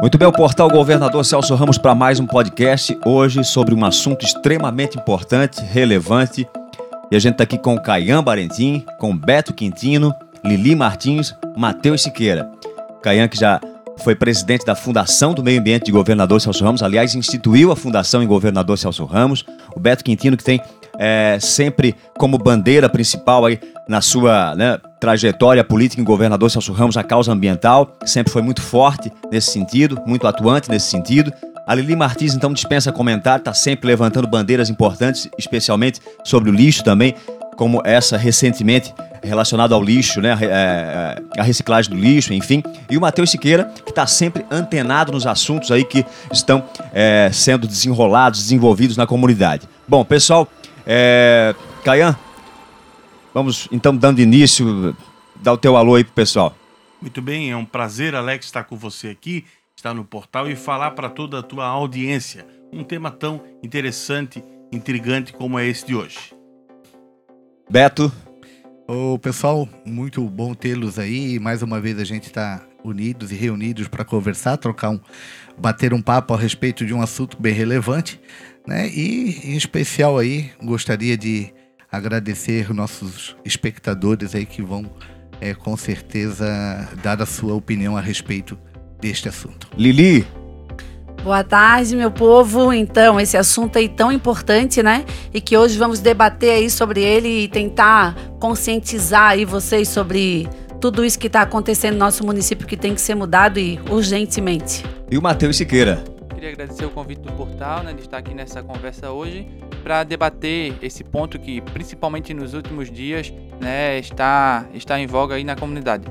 Muito bem, o portal Governador Celso Ramos para mais um podcast hoje sobre um assunto extremamente importante, relevante. E a gente está aqui com o Caian Barentim, com Beto Quintino, Lili Martins, Matheus Siqueira. Caian que já foi presidente da Fundação do Meio Ambiente de Governador Celso Ramos, aliás, instituiu a Fundação em Governador Celso Ramos. O Beto Quintino que tem é, sempre como bandeira principal aí na sua né, trajetória política em governador Celso Ramos a causa ambiental, sempre foi muito forte nesse sentido, muito atuante nesse sentido. A Lili Martins, então, dispensa comentário, está sempre levantando bandeiras importantes, especialmente sobre o lixo também, como essa recentemente relacionada ao lixo, né, é, é, a reciclagem do lixo, enfim. E o Matheus Siqueira, que está sempre antenado nos assuntos aí que estão é, sendo desenrolados, desenvolvidos na comunidade. Bom, pessoal, é, Caian, vamos então dando início, dá o teu alô aí pro pessoal. Muito bem, é um prazer, Alex, estar com você aqui, estar no portal e falar para toda a tua audiência um tema tão interessante, intrigante como é esse de hoje. Beto. Ô pessoal, muito bom tê-los aí. Mais uma vez a gente está unidos e reunidos para conversar, trocar um, bater um papo a respeito de um assunto bem relevante. Né? E, em especial aí, gostaria de agradecer nossos espectadores aí que vão, é, com certeza, dar a sua opinião a respeito deste assunto. Lili. Boa tarde, meu povo. Então, esse assunto aí tão importante, né? E que hoje vamos debater aí sobre ele e tentar conscientizar aí vocês sobre tudo isso que está acontecendo no nosso município que tem que ser mudado e urgentemente. E o Matheus Siqueira queria agradecer o convite do portal, né, de estar aqui nessa conversa hoje, para debater esse ponto que, principalmente nos últimos dias, né, está, está em voga aí na comunidade.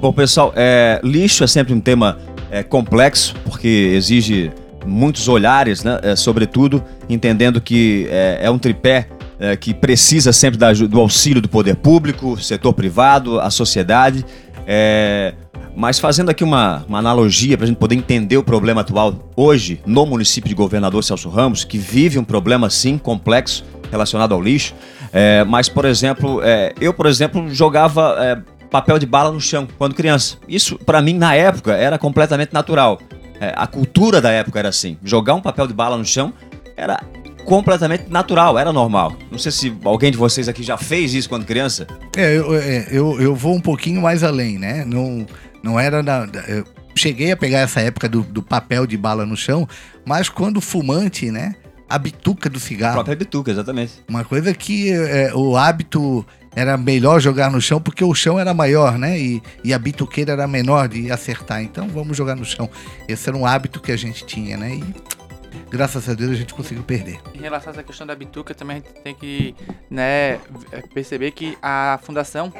Bom, pessoal, é, lixo é sempre um tema é, complexo, porque exige muitos olhares, né, é, sobretudo entendendo que é, é um tripé é, que precisa sempre da, do auxílio do poder público, setor privado, a sociedade. É, mas fazendo aqui uma, uma analogia para a gente poder entender o problema atual hoje no município de Governador Celso Ramos, que vive um problema sim complexo relacionado ao lixo. É, mas, por exemplo, é, eu, por exemplo, jogava é, papel de bala no chão quando criança. Isso, para mim, na época, era completamente natural. É, a cultura da época era assim. Jogar um papel de bala no chão era completamente natural, era normal. Não sei se alguém de vocês aqui já fez isso quando criança. É, eu, é, eu, eu vou um pouquinho mais além, né? Não, não era na. Eu cheguei a pegar essa época do, do papel de bala no chão, mas quando fumante, né? A bituca do cigarro. A própria bituca, exatamente. Uma coisa que é, o hábito era melhor jogar no chão porque o chão era maior, né? E, e a bituqueira era menor de acertar. Então vamos jogar no chão. Esse era um hábito que a gente tinha, né? E graças a Deus a gente conseguiu perder. Em relação a essa questão da bituca, também a gente tem que né, perceber que a fundação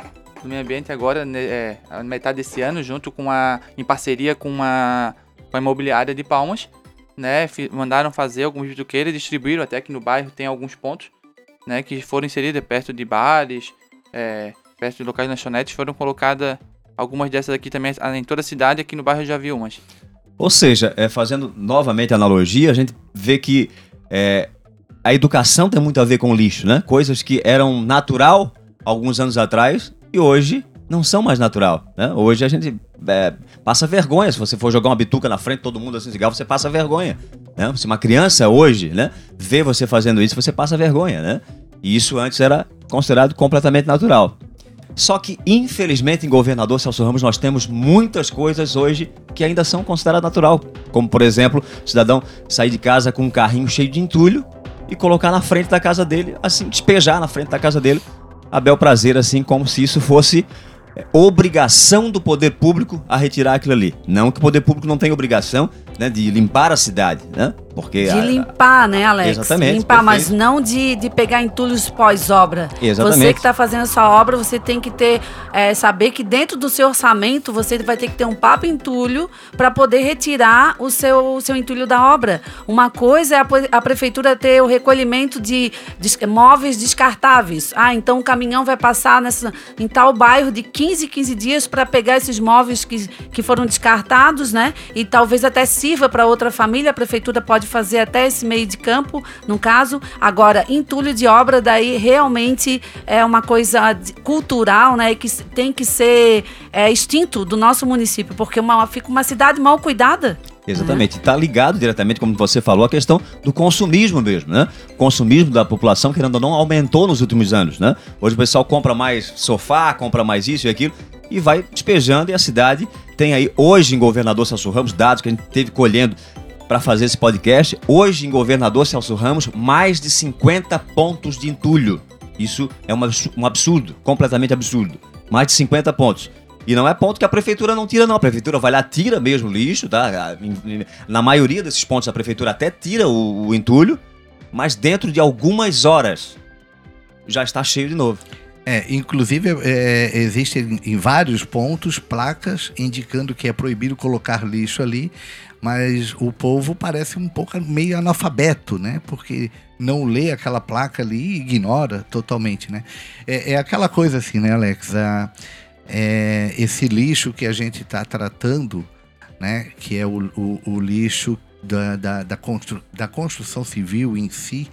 do meio ambiente agora, né, é, a metade desse ano, junto com a. em parceria com uma, com a imobiliária de Palmas, né? Mandaram fazer alguns bituqueiros, distribuíram até aqui no bairro, tem alguns pontos, né? Que foram inseridos perto de bares, é, perto de locais lanchonetes, foram colocadas algumas dessas aqui também em toda a cidade, aqui no bairro eu já vi umas. Ou seja, é, fazendo novamente a analogia, a gente vê que é, a educação tem muito a ver com lixo, né? Coisas que eram natural alguns anos atrás e hoje não são mais natural. Né? Hoje a gente é, passa vergonha. Se você for jogar uma bituca na frente, todo mundo assim cigarro, você passa vergonha. Né? Se uma criança hoje né, vê você fazendo isso, você passa vergonha. Né? E isso antes era considerado completamente natural. Só que, infelizmente, em Governador Celso Ramos, nós temos muitas coisas hoje que ainda são consideradas natural. Como, por exemplo, o cidadão sair de casa com um carrinho cheio de entulho e colocar na frente da casa dele, assim, despejar na frente da casa dele a bel prazer, assim, como se isso fosse é, obrigação do poder público a retirar aquilo ali. Não que o poder público não tenha obrigação né, de limpar a cidade, né? Porque de a, limpar, a, né, Alex? Exatamente. Limpar, perfeito. mas não de, de pegar entulhos pós-obra. Exatamente. Você que está fazendo essa obra, você tem que ter é, saber que dentro do seu orçamento você vai ter que ter um papo entulho para poder retirar o seu, o seu entulho da obra. Uma coisa é a, a prefeitura ter o recolhimento de, de, móveis descartáveis. Ah, então o caminhão vai passar nessa, em tal bairro de 15, 15 dias para pegar esses móveis que, que foram descartados, né? E talvez até 5 para outra família, a prefeitura pode fazer até esse meio de campo, no caso. Agora, entulho de obra, daí realmente é uma coisa cultural, né? Que tem que ser é, extinto do nosso município, porque uma, fica uma cidade mal cuidada. Exatamente. Está ligado diretamente, como você falou, a questão do consumismo mesmo, né? O consumismo da população, querendo ou não, aumentou nos últimos anos, né? Hoje o pessoal compra mais sofá, compra mais isso e aquilo e vai despejando e a cidade tem aí, hoje em Governador Celso Ramos, dados que a gente teve colhendo para fazer esse podcast, hoje em Governador Celso Ramos, mais de 50 pontos de entulho. Isso é um absurdo, completamente absurdo. Mais de 50 pontos. E não é ponto que a prefeitura não tira, não. A prefeitura vai lá, tira mesmo lixo, tá? Na maioria desses pontos a prefeitura até tira o, o entulho, mas dentro de algumas horas já está cheio de novo. É, inclusive, é, existem em vários pontos placas indicando que é proibido colocar lixo ali, mas o povo parece um pouco meio analfabeto, né? Porque não lê aquela placa ali e ignora totalmente, né? É, é aquela coisa assim, né, Alex? A- é, esse lixo que a gente está tratando, né? Que é o, o- o lixo da, da, da constru- da construção civil em si,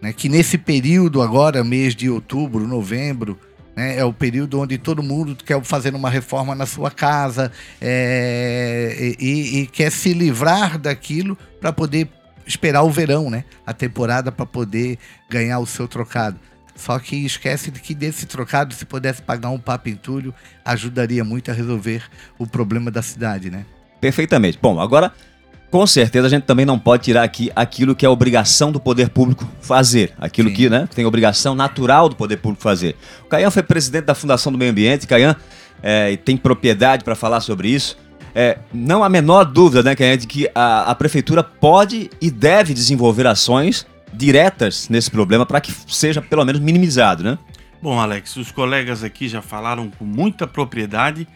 né, que nesse período agora, mês de outubro, novembro, né, é o período onde todo mundo quer fazer uma reforma na sua casa é, e, e quer se livrar daquilo para poder esperar o verão, né, a temporada para poder ganhar o seu trocado. Só que esquece de que desse trocado, se pudesse pagar um papo entulho, ajudaria muito a resolver o problema da cidade, né? Perfeitamente. Bom, agora, com certeza, a gente também não pode tirar aqui aquilo que é obrigação do poder público fazer. Aquilo Sim. que né, tem obrigação natural do poder público fazer. O Caian foi presidente da Fundação do Meio Ambiente. Caian é, tem propriedade para falar sobre isso. É, não há a menor dúvida, né, Caian, de que a, a prefeitura pode e deve desenvolver ações diretas nesse problema para que seja pelo menos minimizado, né? Bom, Alex, os colegas aqui já falaram com muita propriedade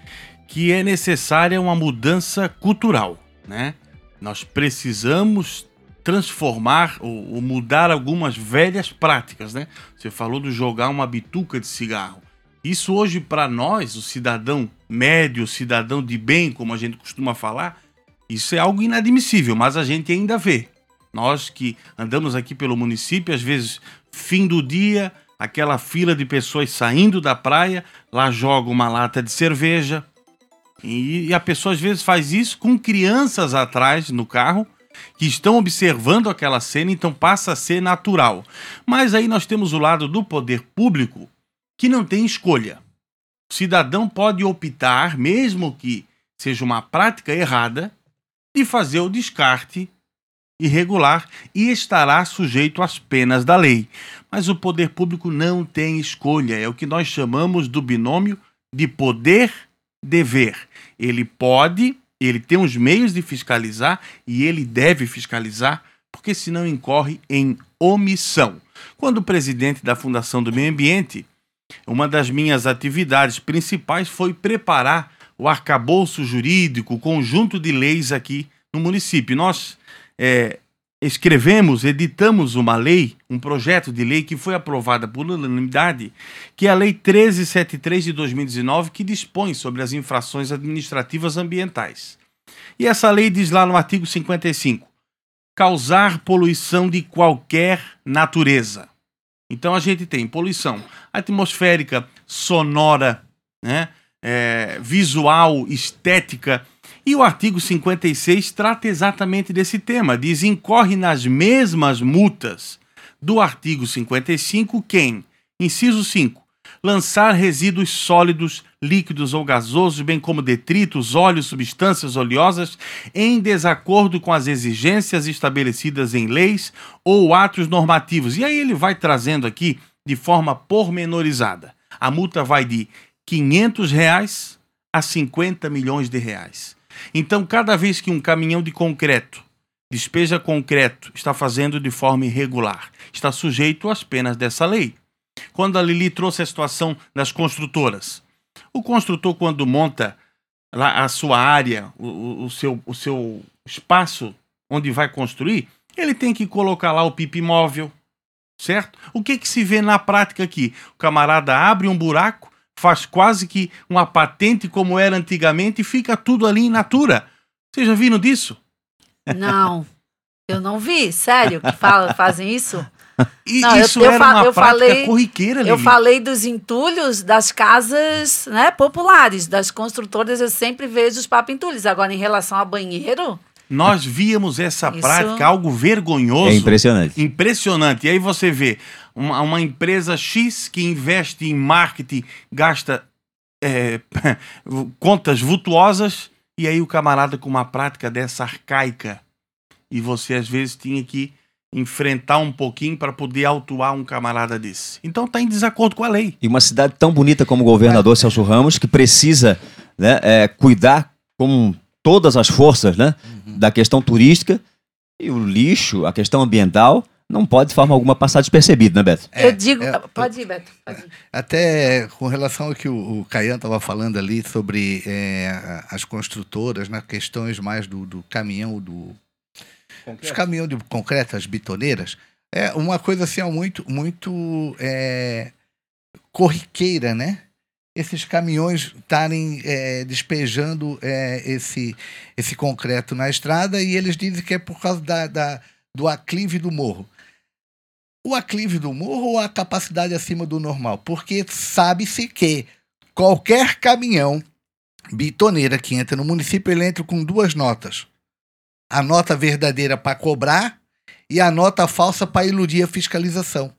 que é necessária uma mudança cultural, né? Nós precisamos transformar ou, ou mudar algumas velhas práticas, né? Você falou do jogar uma bituca de cigarro. Isso hoje para nós, o cidadão médio, o cidadão de bem, como a gente costuma falar, isso é algo inadmissível, mas a gente ainda vê. Nós que andamos aqui pelo município, às vezes, fim do dia, aquela fila de pessoas saindo da praia, lá joga uma lata de cerveja. E, a pessoa às vezes faz isso com crianças atrás no carro que estão observando aquela cena, então passa a ser natural. Mas aí nós temos o lado do poder público que não tem escolha. O cidadão pode optar, mesmo que seja uma prática errada, de fazer o descarte irregular e estará sujeito às penas da lei. Mas o poder público não tem escolha, é o que nós chamamos do binômio de poder-dever. Ele pode, ele tem os meios de fiscalizar e ele deve fiscalizar, porque senão incorre em omissão. Quando presidente da Fundação do Meio Ambiente, uma das minhas atividades principais foi preparar o arcabouço jurídico, o conjunto de leis aqui no município. Nós é, escrevemos, editamos uma lei, um projeto de lei que foi aprovada por unanimidade, que é a Lei 1373 de 2019, que dispõe sobre as infrações administrativas ambientais. E essa lei diz lá no artigo 55: causar poluição de qualquer natureza. Então a gente tem poluição atmosférica, sonora, né? é, visual, estética. E o artigo 56 trata exatamente desse tema. Diz: incorre nas mesmas multas do artigo 55 quem, inciso 5, lançar resíduos sólidos, líquidos ou gasosos, bem como detritos, óleos, substâncias oleosas, em desacordo com as exigências estabelecidas em leis ou atos normativos. E aí ele vai trazendo aqui de forma pormenorizada. A multa vai de 500 reais a 50 milhões de reais. Então, cada vez que um caminhão de concreto despeja concreto está fazendo de forma irregular, está sujeito às penas dessa lei. Quando a Lili trouxe a situação das construtoras, o construtor, quando monta a sua área, o, o- o seu, o seu espaço onde vai construir, ele tem que colocar lá o pipi móvel, certo? O que, que se vê na prática aqui? O camarada abre um buraco, faz quase que uma patente como era antigamente e fica tudo ali in natura. Vocês já viram disso? Não. Eu não vi, sério, que fala, fazem isso? E Não, eu- isso eu era fa- uma eu falei- corriqueira, Lili. Eu falei dos entulhos das casas né, populares, das construtoras, eu sempre vejo os papentulhos. Agora, em relação a banheiro, Nós víamos essa Isso- prática, algo vergonhoso. É impressionante. Impressionante. E aí você vê uma, uma empresa X que investe em marketing, gasta é, contas vultuosas, e aí o camarada com uma prática dessa arcaica. E você às vezes tinha que enfrentar um pouquinho para poder autuar um camarada desse. Então tá em desacordo com a lei. E uma cidade tão bonita como o governador Celso Ramos, que precisa né, é, cuidar com todas as forças né, da questão turística e o lixo, a questão ambiental, não pode de forma alguma passar despercebido, né, Beto? É, eu digo. é, pode ir, Beto. Pode ir. Até com relação ao que o, o Caian estava falando ali sobre é, as construtoras, né, questões mais do, do caminhão, do, os caminhões de concreto, as bitoneiras, é uma coisa assim ó, muito, muito é, corriqueira, né? Esses caminhões estarem é, despejando é, esse, esse concreto na estrada e eles dizem que é por causa da, da- do aclive do morro. O aclive do morro ou a capacidade acima do normal? Porque sabe-se que qualquer caminhão bitoneira que entra no município, ele entra com duas notas. A nota verdadeira para cobrar e a nota falsa para iludir a fiscalização.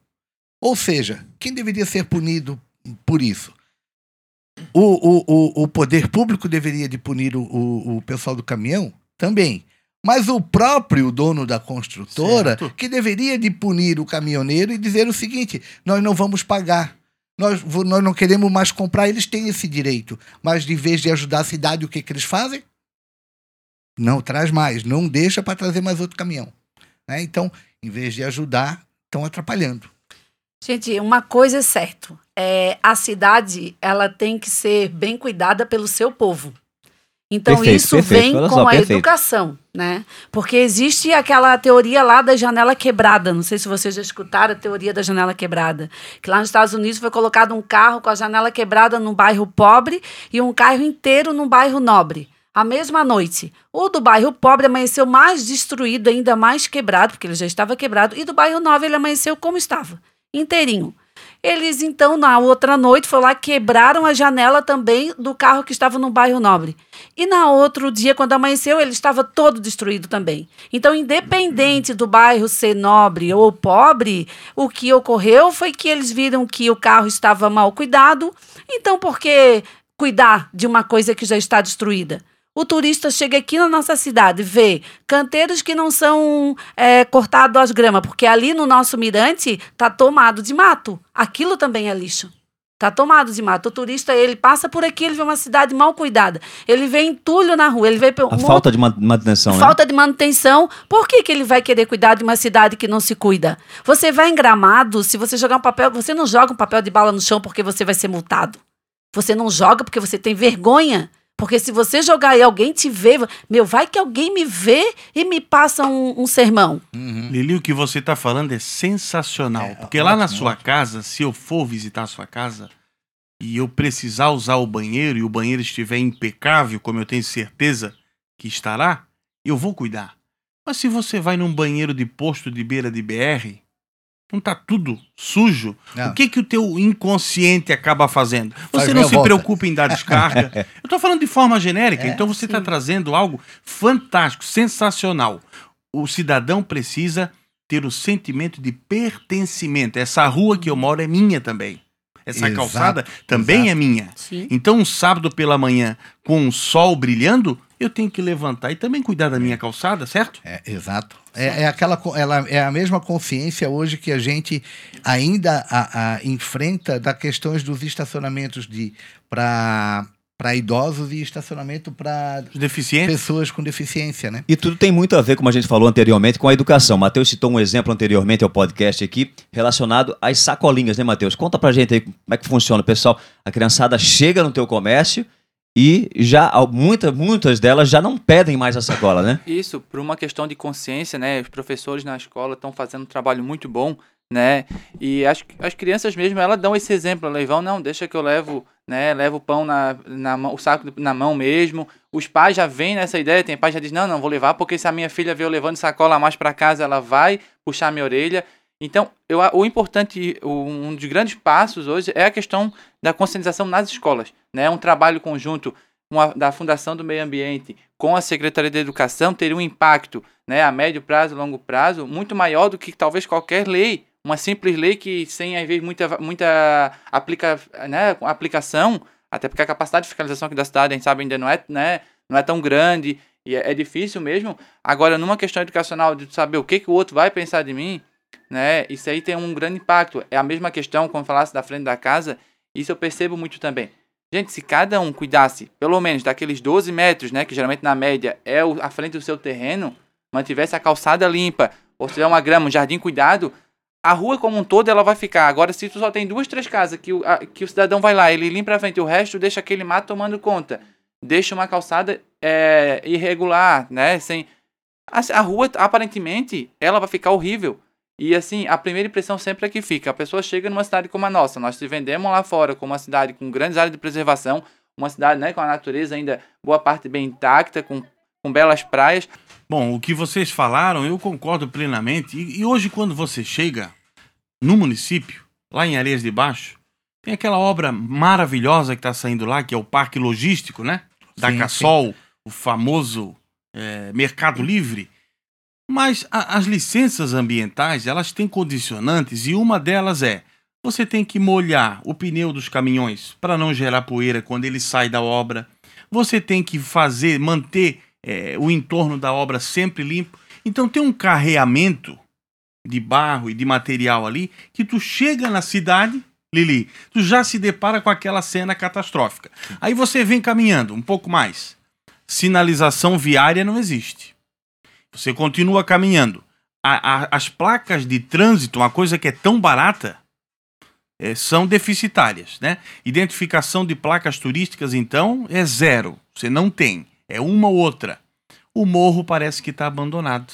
Ou seja, quem deveria ser punido por isso? O, o, o, o poder público deveria de punir o, o, o pessoal do caminhão? Também. Mas o próprio dono da construtora Certo. que deveria de punir o caminhoneiro e dizer o seguinte: nós não vamos pagar. Nós, nós não queremos mais comprar, eles têm esse direito. Mas de vez de ajudar a cidade, o que, que eles fazem? Não traz mais, não deixa para trazer mais outro caminhão. né? Então, em vez de ajudar, estão atrapalhando. Gente, uma coisa é certo. É, a cidade, ela tem que ser bem cuidada pelo seu povo. Então, Perfeito, isso perfeito. vem com só, a perfeito. educação, né? Porque existe aquela teoria lá da janela quebrada. Não sei se vocês já escutaram a teoria da janela quebrada. Que lá nos Estados Unidos foi colocado um carro com a janela quebrada num bairro pobre e um carro inteiro num bairro nobre. A mesma noite. O do bairro pobre amanheceu mais destruído, ainda mais quebrado, porque ele já estava quebrado. E do bairro nobre ele amanheceu como estava, inteirinho. Eles, então, na outra noite, foram lá, quebraram a janela também do carro que estava no bairro Nobre. E na outro dia, quando amanheceu, ele estava todo destruído também. Então, independente do bairro ser nobre ou pobre, o que ocorreu foi que eles viram que o carro estava mal cuidado. Então, por que cuidar de uma coisa que já está destruída? O turista chega aqui na nossa cidade, vê canteiros que não são é, cortados às gramas, porque ali no nosso mirante tá tomado de mato. Aquilo também é lixo. Tá tomado de mato. O turista, ele passa por aqui, ele vê uma cidade mal cuidada. Ele vê entulho na rua, ele vê um A monte- falta de ma- manutenção, né? Falta de manutenção. Por que, que ele vai querer cuidar de uma cidade que não se cuida? Você vai em gramado, se você jogar um papel, você não joga um papel de bala no chão porque você vai ser multado. Você não joga porque você tem vergonha. Porque se você jogar e alguém te vê, meu, vai que alguém me vê e me passa um, um sermão. Lili, o que você está falando é sensacional. É, porque lá na ótimo, sua casa, se eu for visitar a sua casa e eu precisar usar o banheiro e o banheiro estiver impecável, como eu tenho certeza que estará, eu vou cuidar. Mas se você vai num banheiro de posto de beira de BR, não tá tudo sujo, Não. o que que o teu inconsciente acaba fazendo? Faz Você não se revolta. preocupa em dar descarga. Eu tô falando de forma genérica, É, então você está trazendo algo fantástico, sensacional. O cidadão precisa ter o sentimento de pertencimento. Essa rua que eu moro é minha também. Essa Exato, calçada também exato. é minha. Sim. Então, um sábado pela manhã, com o sol brilhando, eu tenho que levantar e também cuidar da minha calçada, certo? É, exato. É, é aquela, ela é a mesma consciência hoje que a gente ainda a- a enfrenta da questões dos estacionamentos de para para idosos e estacionamento para pessoas com deficiência, né? E tudo tem muito a ver, como a gente falou anteriormente, com a educação. Matheus citou um exemplo anteriormente ao podcast aqui, relacionado às sacolinhas, né, Matheus? Conta pra gente aí como é que funciona, pessoal. A criançada chega no teu comércio e já al- muita, muitas delas já não pedem mais a sacola, né? Isso, por uma questão de consciência, né? Os professores na escola estão fazendo um trabalho muito bom né? E as, as crianças mesmo, elas dão esse exemplo, elas vão, não, deixa que eu levo, né, levo o pão na, na o saco na mão mesmo. Os pais já vêm nessa ideia, tem pai já diz, não, não vou levar, porque se a minha filha veio levando sacola mais para casa, ela vai puxar minha orelha. Então, eu, o importante, um dos grandes passos hoje é a questão da conscientização nas escolas, né? Um trabalho conjunto uma, da Fundação do Meio Ambiente com a Secretaria de Educação teria um impacto né, a médio prazo, longo prazo, muito maior do que talvez qualquer lei. Uma simples lei que sem, às vezes, muita, muita aplica, né, aplicação, até porque a capacidade de fiscalização aqui da cidade, a gente sabe, ainda não é, né, não é tão grande e é, é difícil mesmo. Agora, numa questão educacional de saber o que, que o outro vai pensar de mim, né, isso aí tem um grande impacto. É a mesma questão, quando falasse da frente da casa, isso eu percebo muito também. Gente, se cada um cuidasse, pelo menos, daqueles 12 metros, né, que geralmente na média é a frente do seu terreno, mantivesse a calçada limpa, ou se tiver uma grama, um jardim cuidado, a rua como um todo ela vai ficar. Agora, se tu só tem duas, três casas que o, a, que o cidadão vai lá, ele limpa a frente, o resto deixa aquele mato tomando conta. Deixa uma calçada é, irregular, né? Sem. A, a rua, aparentemente, ela vai ficar horrível. E assim, a primeira impressão sempre é que fica. A pessoa chega numa cidade como a nossa. Nós se vendemos lá fora como uma cidade com grandes áreas de preservação, uma cidade né, com a natureza ainda boa parte bem intacta, com, com belas praias. Bom, o que vocês falaram, eu concordo plenamente. E, e hoje, quando você chega no município, lá em Areias de Baixo, tem aquela obra maravilhosa que está saindo lá, que é o Parque Logístico, né? Da Sim, Cassol, o famoso é, Mercado Livre. Mas a, as licenças ambientais, elas têm condicionantes e uma delas é você tem que molhar o pneu dos caminhões para não gerar poeira quando ele sai da obra. Você tem que fazer, manter é, o entorno da obra sempre limpo. Então tem um carreamento de barro e de material ali que tu chega na cidade, Lili, tu já se depara com aquela cena catastrófica. Aí você vem caminhando um pouco mais. Sinalização viária não existe. Você continua caminhando. A, a, as placas de trânsito, uma coisa que é tão barata, é, são deficitárias, né? Identificação de placas turísticas, então, é zero. Você não tem. É uma ou outra. O morro parece que está abandonado.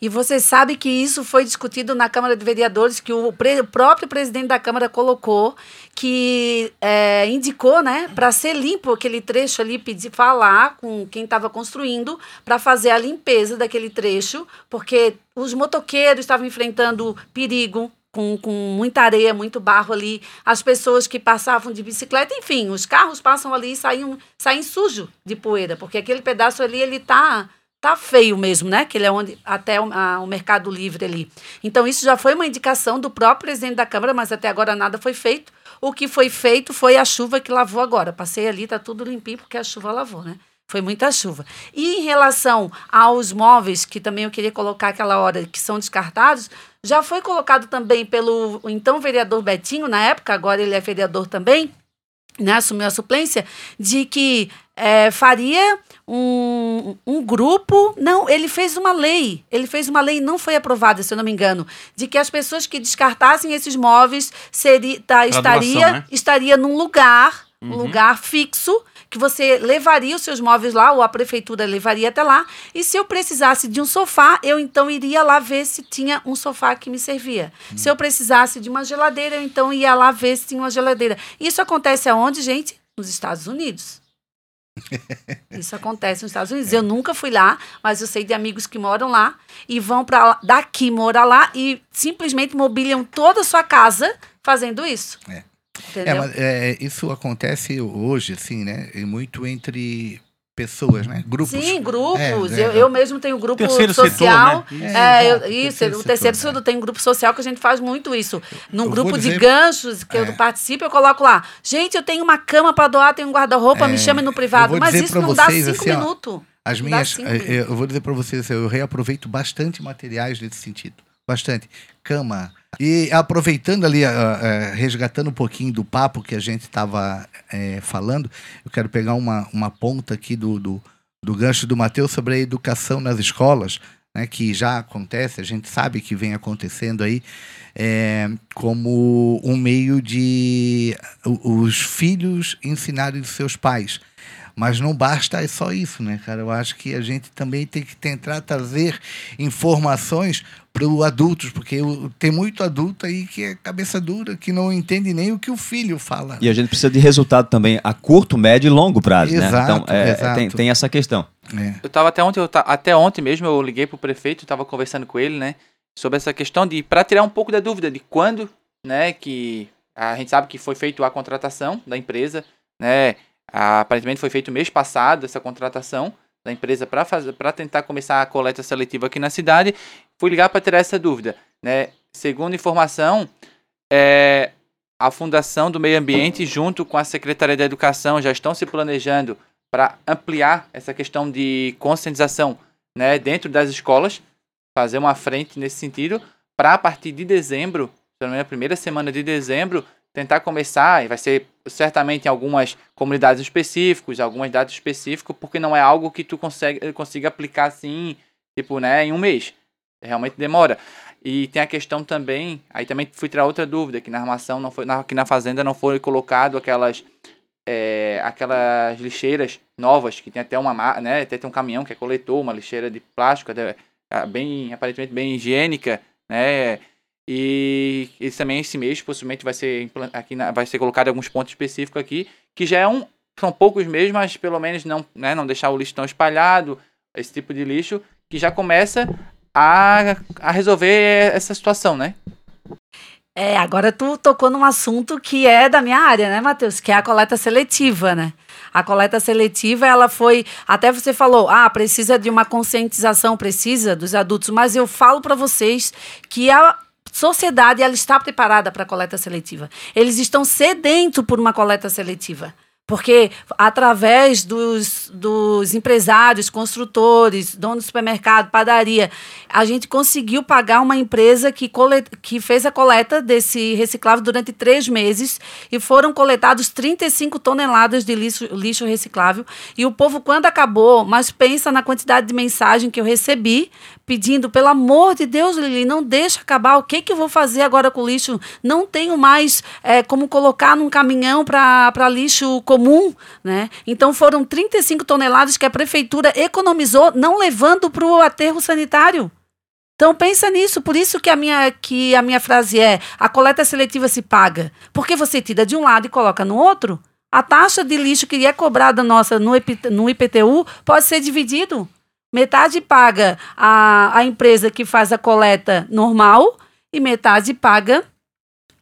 E você sabe que isso foi discutido na Câmara de Vereadores, que o, pre, o próprio presidente da Câmara colocou, que é, indicou, né, para ser limpo aquele trecho ali, pedir falar com quem estava construindo para fazer a limpeza daquele trecho, porque os motoqueiros estavam enfrentando perigo, com, com muita areia, muito barro ali, as pessoas que passavam de bicicleta, enfim, os carros passam ali e saem, saem sujo de poeira, porque aquele pedaço ali, ele tá tá feio mesmo, né? Que ele é onde até o, a, o Mercado Livre ali. Então isso já foi uma indicação do próprio presidente da Câmara, mas até agora nada foi feito. O que foi feito foi a chuva que lavou agora. Passei ali, tá tudo limpinho porque a chuva lavou, né? Foi muita chuva. E em relação aos móveis, que também eu queria colocar aquela hora, que são descartados, já foi colocado também pelo então vereador Betinho, na época, agora ele é vereador também, né, assumiu a suplência, de que é, faria um, um grupo. Não, ele fez uma lei. Ele fez uma lei, não foi aprovada, se eu não me engano, de que as pessoas que descartassem esses móveis seria, tá, estaria, doação, né? estaria num lugar, um Uhum. lugar fixo, que você levaria os seus móveis lá, ou a prefeitura levaria até lá. E se eu precisasse de um sofá, eu então iria lá ver se tinha um sofá que me servia. Se eu precisasse de uma geladeira, eu então ia lá ver se tinha uma geladeira. Isso acontece aonde, gente? Nos Estados Unidos. Isso acontece nos Estados Unidos. Eu nunca fui lá, mas eu sei de amigos que moram lá e vão para daqui morar lá e simplesmente mobiliam toda a sua casa fazendo isso. É. Entendeu? É, mas é, isso acontece hoje, assim, né? E muito entre pessoas, né? Grupos. Sim, grupos. É, eu, é. eu mesmo tenho grupo Terceiro social. setor, né? É, É, eu- isso, terceiro o terceiro setor, setor tem um grupo social que a gente faz muito isso. Num Eu grupo vou de dizer- ganchos que É. eu participo, eu coloco lá. Gente, eu tenho uma cama para doar, tenho um guarda-roupa, me É, chame no privado. Mas dizer isso não dá vocês, cinco assim, ó, minutos. As Não minhas, eu vou dizer para vocês, eu reaproveito bastante materiais nesse sentido. Bastante. Cama. E aproveitando ali, ah, ah, resgatando um pouquinho do papo que a gente estava falando, eu quero pegar uma, uma ponta aqui do, do, do gancho do Matheus sobre a educação nas escolas, né, que já acontece, a gente sabe que vem acontecendo aí, é, como um meio de os filhos ensinarem os seus pais. Mas não basta é só isso, né, cara? Eu acho que a gente também tem que tentar trazer informações para os adultos, porque tem muito adulto aí que é cabeça dura, que não entende nem o que o filho fala. E a gente precisa de resultado também a curto, médio e longo prazo, exato, né? Então, é, exato. Tem, tem, essa questão. É. Eu estava até ontem, eu até ontem mesmo, eu liguei para o prefeito, estava conversando com ele, né? Sobre essa questão de, para tirar um pouco da dúvida de quando, né, que a gente sabe que foi feita a contratação da empresa, né? Aparentemente foi feito mês passado essa contratação da empresa para tentar começar a coleta seletiva aqui na cidade. Fui ligar para tirar essa dúvida, né? Segundo informação, é, a Fundação do Meio Ambiente junto com a Secretaria da Educação já estão se planejando para ampliar essa questão de conscientização, né, dentro das escolas, fazer uma frente nesse sentido para a partir de dezembro, menos a primeira semana de dezembro, tentar começar, e vai ser certamente em algumas comunidades específicas, algumas datas específicas, porque não é algo que tu consegue, consiga aplicar assim, tipo, né, em um mês. Realmente demora. E tem a questão também, aí também fui tirar outra dúvida, que na armação não foi, aqui na fazenda não foi colocado aquelas é, aquelas lixeiras novas, que tem até uma, né, até tem um caminhão que é coletor, uma lixeira de plástico, até, bem, aparentemente bem higiênica, né, e esse também esse mês possivelmente vai ser aqui na, vai ser colocado alguns pontos específicos aqui, que já é um são poucos mesmo, mas pelo menos não, né, não deixar o lixo tão espalhado, esse tipo de lixo, que já começa a, a resolver essa situação, né? É, agora tu tocou num assunto que é da minha área, né, Matheus? Que é a coleta seletiva, né? A coleta seletiva, ela foi. Até você falou, ah, precisa de uma conscientização, precisa dos adultos, mas eu falo para vocês que a sociedade ela está preparada para a coleta seletiva. Eles estão sedentos por uma coleta seletiva. Porque através dos, dos empresários, construtores, donos de supermercado, padaria, a gente conseguiu pagar uma empresa que, colet, que fez a coleta desse reciclável durante três meses e foram coletados 35 toneladas de lixo, lixo reciclável. E o povo, quando acabou, mas pensa na quantidade de mensagem que eu recebi pedindo, pelo amor de Deus, Lili, não deixa acabar. O que, que eu vou fazer agora com o lixo? Não tenho mais é, como colocar num caminhão para lixo comum. Né? Então foram 35 toneladas que a prefeitura economizou, não levando para o aterro sanitário. Então pensa nisso, por isso que a minha que a minha frase é: a coleta seletiva se paga, porque você tira de um lado e coloca no outro. A taxa de lixo que é cobrada nossa no, no IPTU pode ser dividido. Metade paga a, a empresa que faz a coleta normal e metade paga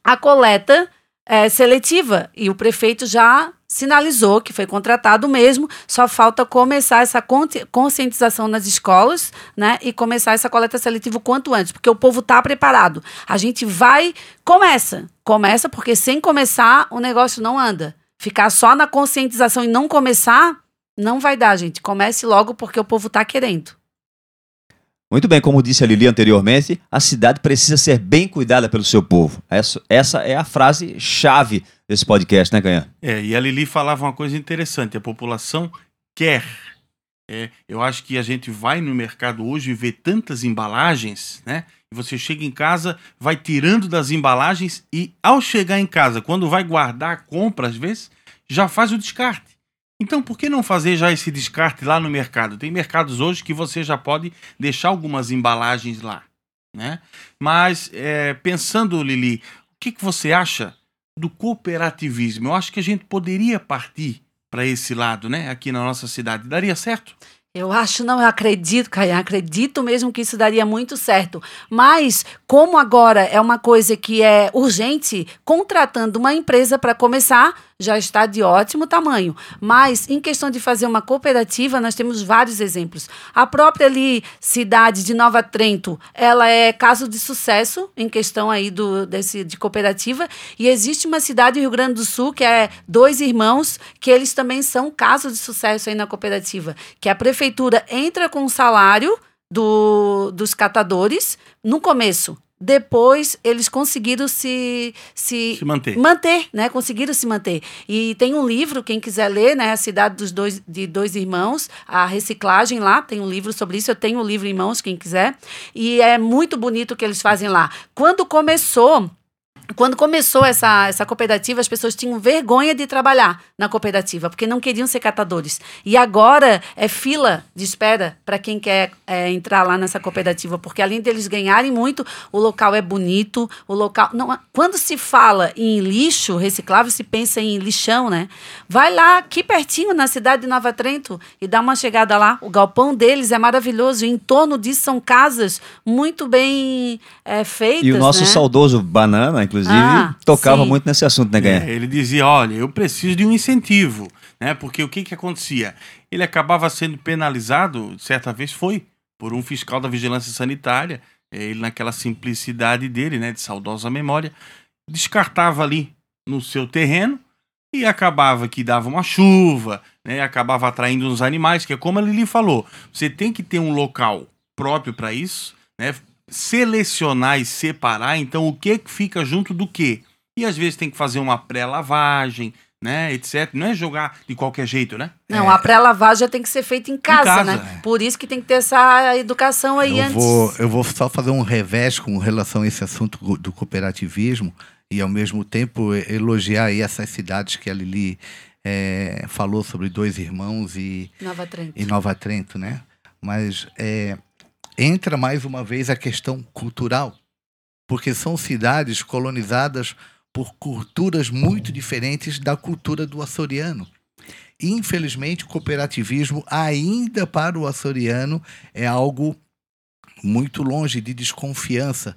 a coleta é, seletiva. E o prefeito já sinalizou que foi contratado mesmo, só falta começar essa conscientização nas escolas, né, e começar essa coleta seletiva o quanto antes, porque o povo está preparado. A gente vai, começa, começa porque sem começar o negócio não anda. Ficar só na conscientização e não começar, não vai dar, gente. Comece logo porque o povo está querendo. Muito bem, como disse a Lili anteriormente, a cidade precisa ser bem cuidada pelo seu povo. Essa, essa é a frase chave desse podcast, né, Canhã? É, e a Lili falava uma coisa interessante: a população quer. É, eu acho que a gente vai no mercado hoje e vê tantas embalagens, né? Você chega em casa, vai tirando das embalagens e, ao chegar em casa, quando vai guardar a compra, às vezes, já faz o descarte. Então, por que não fazer já esse descarte lá no mercado? Tem mercados hoje que você já pode deixar algumas embalagens lá, né? Mas, é, pensando, Lili, o que, que você acha do cooperativismo? Eu acho que a gente poderia partir para esse lado, né? Aqui na nossa cidade. Daria certo? Eu acho, não, eu acredito, Caio, acredito mesmo que isso daria muito certo. Mas, como agora é uma coisa que é urgente, contratando uma empresa para começar, já está de ótimo tamanho. Mas, em questão de fazer uma cooperativa, nós temos vários exemplos. A própria ali, cidade de Nova Trento, ela é caso de sucesso em questão aí do, desse, de cooperativa. E existe uma cidade do Rio Grande do Sul, que é dois irmãos, que eles também são caso de sucesso aí na cooperativa. Que a prefeitura entra com o salário do, dos catadores no começo depois eles conseguiram se, se, se, manter. manter, né? Conseguiram se manter. E tem um livro, quem quiser ler, né? A Cidade dos Dois, de Dois Irmãos, a reciclagem lá, tem um livro sobre isso. Eu tenho o um livro em mãos, quem quiser. E é muito bonito o que eles fazem lá. Quando começou quando começou essa, essa cooperativa, as pessoas tinham vergonha de trabalhar na cooperativa, porque não queriam ser catadores. E agora é fila de espera para quem quer é, entrar lá nessa cooperativa, porque além deles ganharem muito, o local é bonito, o local. Não, quando se fala em lixo reciclável, se pensa em lixão, né? Vai lá, aqui pertinho, na cidade de Nova Trento, e dá uma chegada lá. O galpão deles é maravilhoso, e em torno disso são casas muito bem é, feitas. E o nosso né? saudoso Banana, inclusive, Ah, tocava sim. muito nesse assunto, né, Ganha? É, ele dizia, olha, eu preciso de um incentivo, né? Porque o que que acontecia? Ele acabava sendo penalizado, certa vez foi, por um fiscal da vigilância sanitária, ele naquela simplicidade dele, né, de saudosa memória, descartava ali no seu terreno e acabava que dava uma chuva, né, acabava atraindo uns animais, que é como ele lhe falou, você tem que ter um local próprio para isso, né, selecionar e separar, então o que fica junto do que? E às vezes tem que fazer uma pré-lavagem, né, etc. Não é jogar de qualquer jeito, né? Não, a pré-lavagem já tem que ser feita em casa, casa, né? Por isso que tem que ter essa educação aí Eu antes. vou, eu vou só fazer um revés com relação a esse assunto do cooperativismo e, ao mesmo tempo, elogiar aí essas cidades que a Lili eh, falou sobre dois irmãos e, Nova Trento. e Nova Trento, né? Mas é, entra mais uma vez a questão cultural, porque são cidades colonizadas por culturas muito diferentes da cultura do açoriano. Infelizmente, o cooperativismo, ainda para o açoriano, é algo muito longe de desconfiança.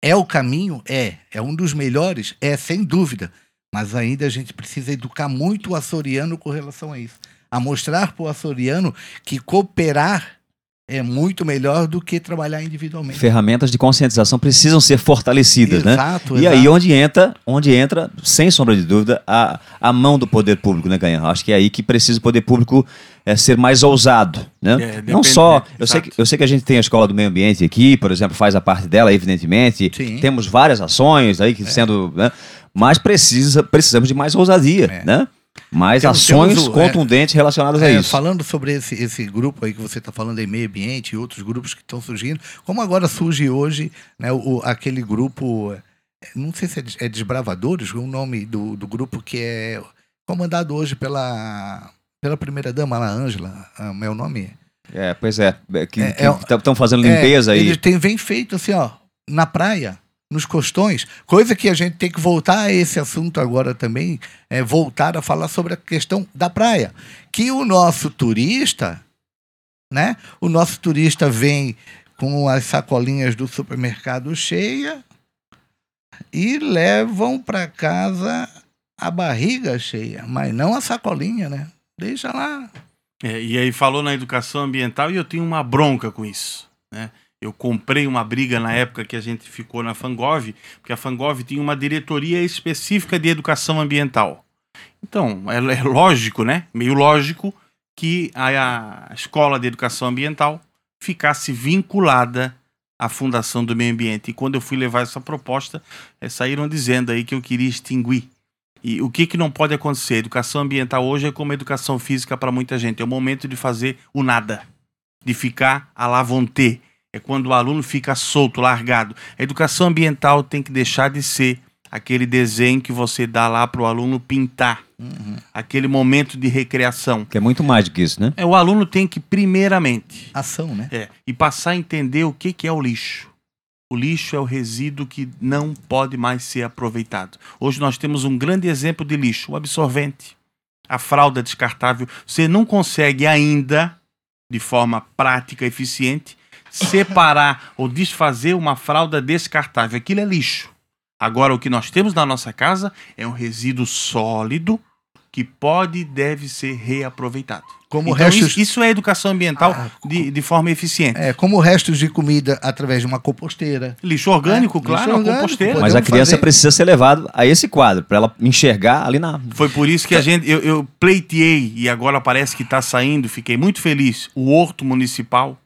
É o caminho? É. É um dos melhores? É, sem dúvida. Mas ainda a gente precisa educar muito o açoriano com relação a isso. A mostrar para o açoriano que cooperar é muito melhor do que trabalhar individualmente. Ferramentas de conscientização precisam ser fortalecidas, né? Exato, E exato. aí onde entra, onde entra, sem sombra de dúvida, a, a mão do poder público, né, Ganha? Acho que é aí que precisa o poder público é, ser mais ousado, né? É, Não depende- só, é, eu sei, exato. que, eu sei que a gente tem a Escola do Meio Ambiente aqui, por exemplo, faz a parte dela, evidentemente. Sim. Temos várias ações aí que sendo, né? Mas precisa, precisamos de mais ousadia, É. né? Mais Temos- ações o- contundentes relacionadas a É, isso. Falando sobre esse, esse grupo aí que você está falando em meio ambiente e outros grupos que estão surgindo, como agora surge hoje né, o, aquele grupo, é, não sei se é, é Desbravadores, o nome do, do grupo que é comandado hoje pela, pela primeira-dama, a Ângela, ah, meu nome? É, pois é, é, que É, é- estão fazendo limpeza é, aí. Eles têm, vem feito assim, ó, na praia, nos costões, coisa que a gente tem que voltar a esse assunto agora também, é voltar a falar sobre a questão da praia. Que o nosso turista, né? O nosso turista vem com as sacolinhas do supermercado cheia e levam para casa a barriga cheia, mas não a sacolinha, né? Deixa lá. É, e aí falou na educação ambiental e eu tenho uma bronca com isso, né? Eu comprei uma briga na época que a gente ficou na Fangov, porque a Fangov tinha uma diretoria específica de educação ambiental. Então, é, é lógico, né? Meio lógico que a, a escola de educação ambiental ficasse vinculada à Fundação do Meio Ambiente. E quando eu fui levar essa proposta, eh, saíram dizendo aí que eu queria extinguir e o que, que não pode acontecer? Educação ambiental hoje é como educação física para muita gente. É o momento de fazer o nada, de ficar à la vontade. É quando o aluno fica solto, largado. A educação ambiental tem que deixar de ser aquele desenho que você dá lá para o aluno pintar, aquele momento de recreação. Que é muito mais do que isso, né? É, o aluno tem que, primeiramente, Ação, né? é, e passar a entender o que, que é o lixo. O lixo é o resíduo que não pode mais ser aproveitado. Hoje nós temos um grande exemplo de lixo, o absorvente, a fralda descartável. Você não consegue ainda, de forma prática, eficiente, separar ou desfazer uma fralda descartável. Aquilo é lixo. Agora, o que nós temos na nossa casa é um resíduo sólido que pode e deve ser reaproveitado. Como então, restos- isso, isso é educação ambiental Ah, de, de forma eficiente. É, como restos de comida através de uma composteira. Lixo orgânico, É, claro, lixo a orgânico, composteira. Mas a criança fazer- precisa ser levada a esse quadro, para ela enxergar ali na. Foi por isso que a gente, eu, eu pleiteei e agora parece que está saindo, fiquei muito feliz, o horto municipal.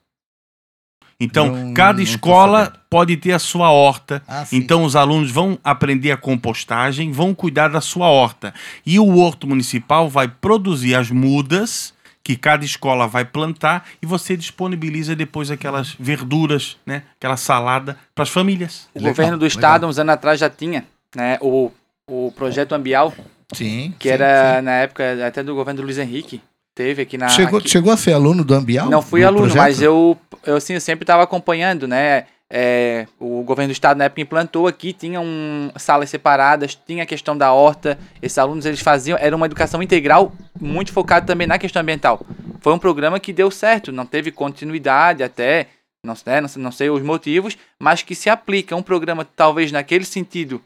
Então, Não- cada não escola pode ter a sua horta. Ah, sim. Então, os alunos vão aprender a compostagem, vão cuidar da sua horta. E o horto municipal vai produzir as mudas que cada escola vai plantar e você disponibiliza depois aquelas verduras, né? Aquela salada para as famílias. O Legal, governo do legal. estado, uns anos atrás, já tinha né, o, o projeto Ambial, Sim. que sim, era na época até do governo do Luiz Henrique, teve aqui na. Chegou, aqui- chegou a ser aluno do Ambial? Não fui no aluno, projeto? mas eu, eu assim, eu sempre estava acompanhando, né? É, o governo do estado na época implantou aqui, tinha um, salas separadas, tinha a questão da horta. Esses alunos eles faziam, era uma educação integral muito focada também na questão ambiental. Foi um programa que deu certo, não teve continuidade até, não, né, não, sei- não sei os motivos, mas que se aplica um programa talvez naquele sentido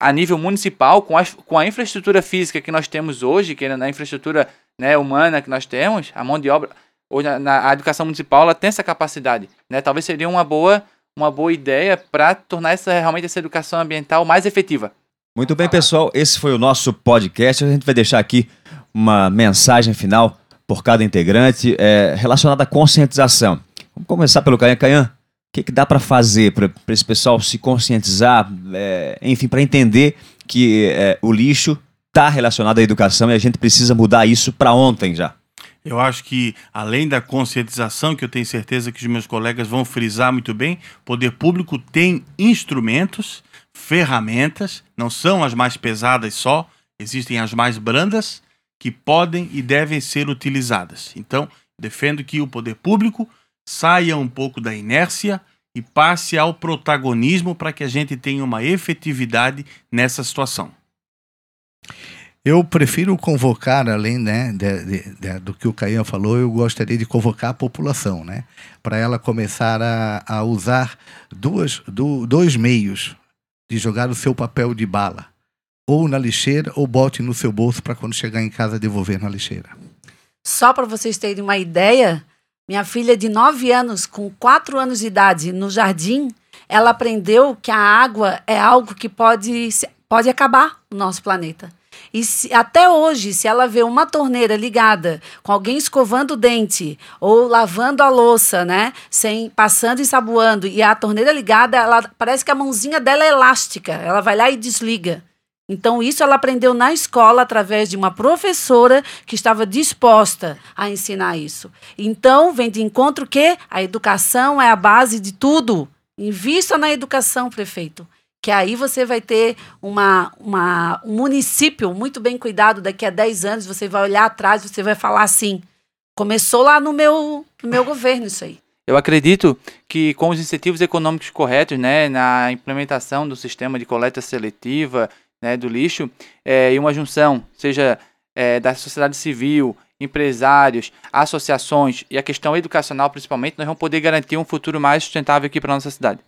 a nível municipal, com a, com a infraestrutura física que nós temos hoje, que é na infraestrutura né, humana que nós temos, a mão de obra, hoje na, na- a educação municipal ela tem essa capacidade, né? Talvez seria uma boa uma boa ideia para tornar essa realmente essa educação ambiental mais efetiva. Muito bem, pessoal. Esse foi o nosso podcast. A gente vai deixar aqui uma mensagem final por cada integrante é, relacionada à conscientização. Vamos começar pelo Caian. Caian, o que, que dá para fazer para esse pessoal se conscientizar, é, enfim, para entender que é, o lixo está relacionado à educação e a gente precisa mudar isso para ontem já? Eu acho que, além da conscientização, que eu tenho certeza que os meus colegas vão frisar muito bem, o poder público tem instrumentos, ferramentas, não são as mais pesadas só, existem as mais brandas, que podem e devem ser utilizadas. Então, defendo que o poder público saia um pouco da inércia e passe ao protagonismo para que a gente tenha uma efetividade nessa situação. Eu prefiro convocar, além né, de- de- de- do que o Caian falou, eu gostaria de convocar a população, né? Para ela começar a, a usar duas, do- dois meios de jogar o seu papel de bala. Ou na lixeira, ou bote no seu bolso para quando chegar em casa devolver na lixeira. Só para vocês terem uma ideia, minha filha de 9 anos, com 4 anos de idade, no jardim, ela aprendeu que a água é algo que pode, pode acabar o nosso planeta. E se- até hoje, se ela vê uma torneira ligada com alguém escovando o dente ou lavando a louça, né, sem passando e saboando, e a torneira ligada, ela parece que a mãozinha dela é elástica, ela vai lá e desliga. Então, isso ela aprendeu na escola através de uma professora que estava disposta a ensinar isso. Então, vem de encontro que a educação é a base de tudo. Invista na educação, prefeito. Que aí você vai ter uma, uma, um município muito bem cuidado. Daqui a 10 anos, você vai olhar atrás, você vai falar assim: começou lá no meu, no meu governo isso aí. Eu acredito que com os incentivos econômicos corretos, né, na implementação do sistema de coleta seletiva, né, do lixo, eh, e uma junção, seja eh, da sociedade civil, empresários, associações e a questão educacional principalmente, nós vamos poder garantir um futuro mais sustentável aqui para nossa cidade.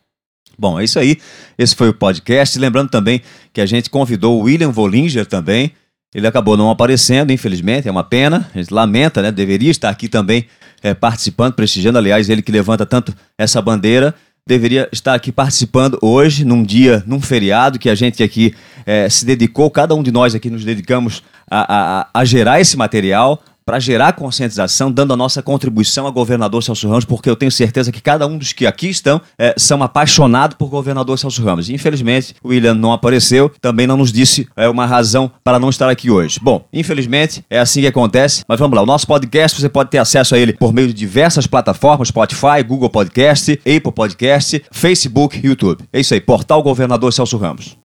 Bom, é isso aí. Esse foi o podcast. Lembrando também que a gente convidou o William Volinger também. Ele acabou não aparecendo, infelizmente, é uma pena. A gente lamenta, né? Deveria estar aqui também eh, participando, prestigiando. Aliás, ele que levanta tanto essa bandeira, deveria estar aqui participando hoje, num dia, num feriado, que a gente aqui eh, se dedicou, cada um de nós aqui nos dedicamos a, a- a gerar esse material para gerar conscientização, dando a nossa contribuição a governador Celso Ramos, porque eu tenho certeza que cada um dos que aqui estão eh, são apaixonados por governador Celso Ramos. Infelizmente, o William não apareceu, também não nos disse eh, uma razão para não estar aqui hoje. Bom, infelizmente, é assim que acontece, mas vamos lá. O nosso podcast, você pode ter acesso a ele por meio de diversas plataformas, Spotify, Google Podcast, Apple Podcast, Facebook YouTube. É isso aí, Portal Governador Celso Ramos.